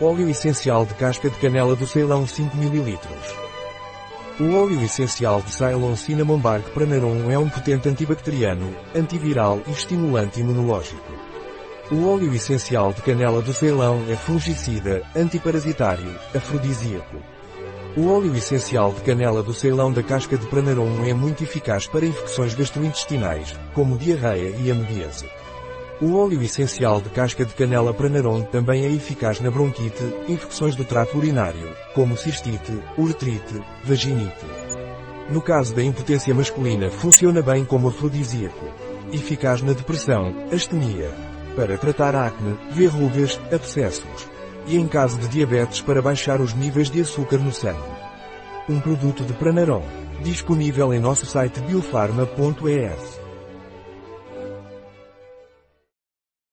Óleo essencial de casca de canela do Ceilão 5 ml. O óleo essencial de Ceylon Cinnamon Bark Pranarum é um potente antibacteriano, antiviral e estimulante imunológico. O óleo essencial de canela do Ceilão é fungicida, antiparasitário, afrodisíaco. O óleo essencial de canela do Ceilão da casca de Pranarum é muito eficaz para infecções gastrointestinais, como diarreia e amebíase. O óleo essencial de casca de canela Pranarum também é eficaz na bronquite, infecções do trato urinário, como cistite, uretrite, vaginite. No caso da impotência masculina funciona bem como afrodisíaco. Eficaz na depressão, astenia. Para tratar acne, verrugas, abscessos. E em caso de diabetes para baixar os níveis de açúcar no sangue. Um produto de Pranarum. Disponível em nosso site biofarma.es.